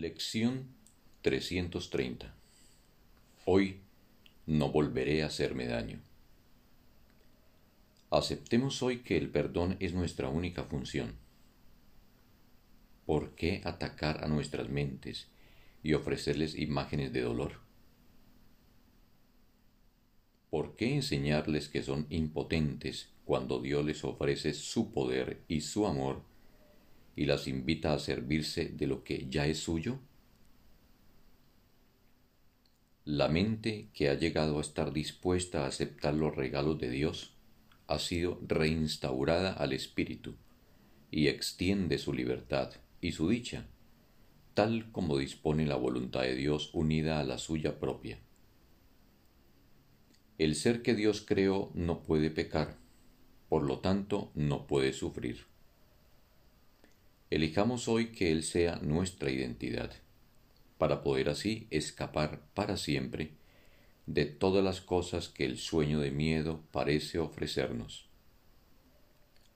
Lección 330 Hoy no volveré a hacerme daño. Aceptemos hoy que el perdón es nuestra única función. ¿Por qué atacar a nuestras mentes y ofrecerles imágenes de dolor? ¿Por qué enseñarles que son impotentes cuando Dios les ofrece su poder y su amor y las invita a servirse de lo que ya es suyo? La mente que ha llegado a estar dispuesta a aceptar los regalos de Dios ha sido reinstaurada al espíritu y extiende su libertad y su dicha, tal como dispone la voluntad de Dios unida a la suya propia. El ser que Dios creó no puede pecar, por lo tanto no puede sufrir. Elijamos hoy que Él sea nuestra identidad, para poder así escapar para siempre de todas las cosas que el sueño de miedo parece ofrecernos.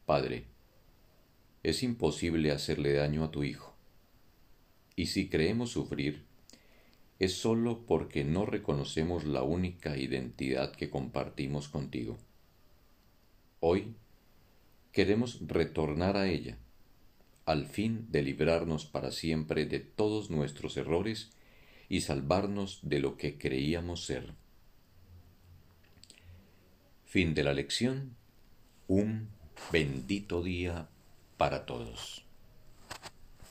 Padre, es imposible hacerle daño a tu Hijo, y si creemos sufrir, es sólo porque no reconocemos la única identidad que compartimos contigo. Hoy queremos retornar a ella al fin de librarnos para siempre de todos nuestros errores y salvarnos de lo que creíamos ser. Fin de la lección. Un bendito día para todos.